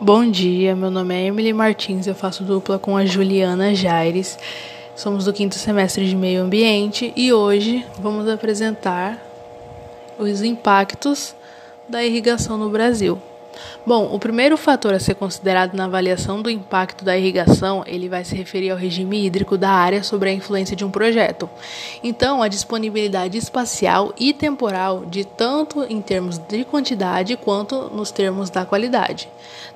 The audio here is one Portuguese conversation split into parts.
Bom dia, meu nome é Emily Martins, eu faço dupla com a Juliana Jaires. Somos do quinto semestre de Meio Ambiente e hoje vamos apresentar os impactos da irrigação no Brasil. Bom, o primeiro fator a ser considerado na avaliação do impacto da irrigação, ele vai se referir ao regime hídrico da área sobre a influência de um projeto. Então, a disponibilidade espacial e temporal de tanto em termos de quantidade quanto nos termos da qualidade.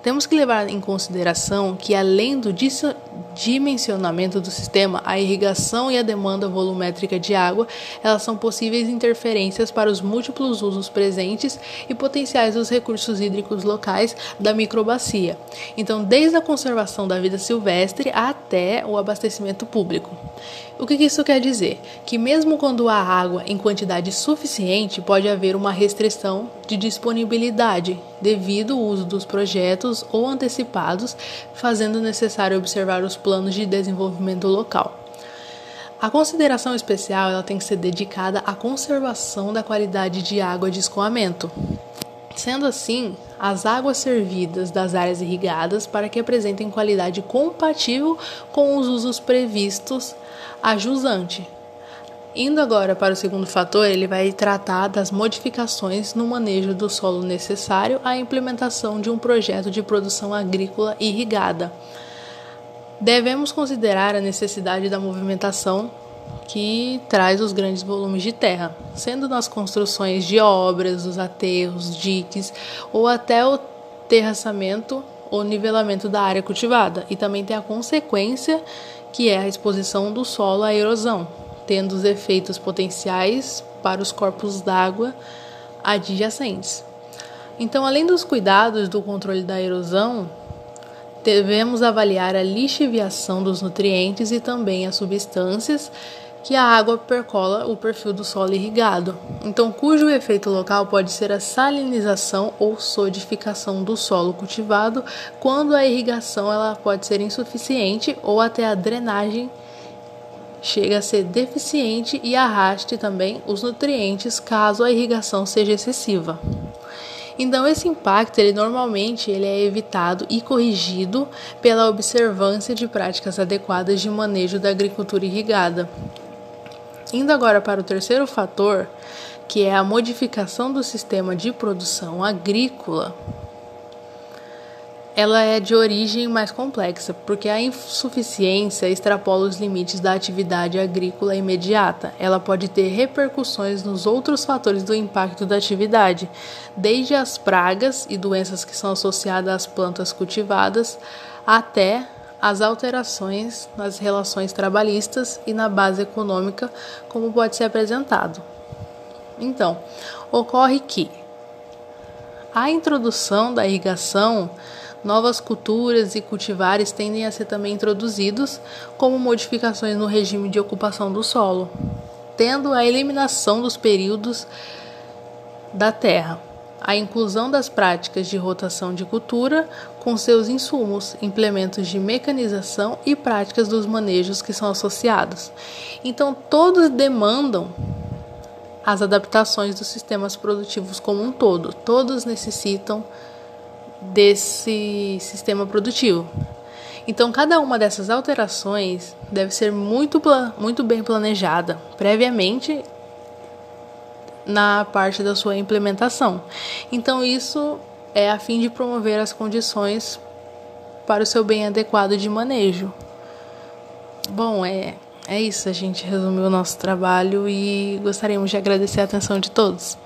Temos que levar em consideração que além do dimensionamento do sistema, a irrigação e a demanda volumétrica de água, elas são possíveis interferências para os múltiplos usos presentes e potenciais dos recursos hídricos locais da microbacia. Então, desde a conservação da vida silvestre até o abastecimento público. O que isso quer dizer? Que mesmo quando há água em quantidade suficiente, pode haver uma restrição de disponibilidade devido ao uso dos projetos ou antecipados, fazendo necessário observar os planos de desenvolvimento local. A consideração especial ela tem que ser dedicada à conservação da qualidade de água de escoamento. Sendo assim, as águas servidas das áreas irrigadas para que apresentem qualidade compatível com os usos previstos a jusante. Indo agora para o segundo fator, ele vai tratar das modificações no manejo do solo necessário à implementação de um projeto de produção agrícola irrigada. Devemos considerar a necessidade da movimentação que traz os grandes volumes de terra, sendo nas construções de obras, os aterros, diques ou até o terraçamento ou nivelamento da área cultivada, e também tem a consequência que é a exposição do solo à erosão, tendo os efeitos potenciais para os corpos d'água adjacentes. Então, além dos cuidados do controle da erosão, devemos avaliar a lixiviação dos nutrientes e também as substâncias que a água percola o perfil do solo irrigado, então cujo efeito local pode ser a salinização ou solidificação do solo cultivado, quando a irrigação ela pode ser insuficiente ou até a drenagem chega a ser deficiente e arraste também os nutrientes caso a irrigação seja excessiva. Então esse impacto ele normalmente ele é evitado e corrigido pela observância de práticas adequadas de manejo da agricultura irrigada, Indo agora para o terceiro fator, que é a modificação do sistema de produção agrícola, ela é de origem mais complexa, porque a insuficiência extrapola os limites da atividade agrícola imediata. Ela pode ter repercussões nos outros fatores do impacto da atividade, desde as pragas e doenças que são associadas às plantas cultivadas até as alterações nas relações trabalhistas e na base econômica, como pode ser apresentado. Então, ocorre que a introdução da irrigação, novas culturas e cultivares tendem a ser também introduzidos como modificações no regime de ocupação do solo, tendo a eliminação dos períodos da terra a inclusão das práticas de rotação de cultura com seus insumos, implementos de mecanização e práticas dos manejos que são associados. Então, todos demandam as adaptações dos sistemas produtivos como um todo, todos necessitam desse sistema produtivo. Então, cada uma dessas alterações deve ser muito, muito bem planejada previamente na parte da sua implementação. Então, isso é a fim de promover as condições para o seu bem adequado de manejo. Bom, é, é isso. A gente resumiu o nosso trabalho e gostaríamos de agradecer a atenção de todos.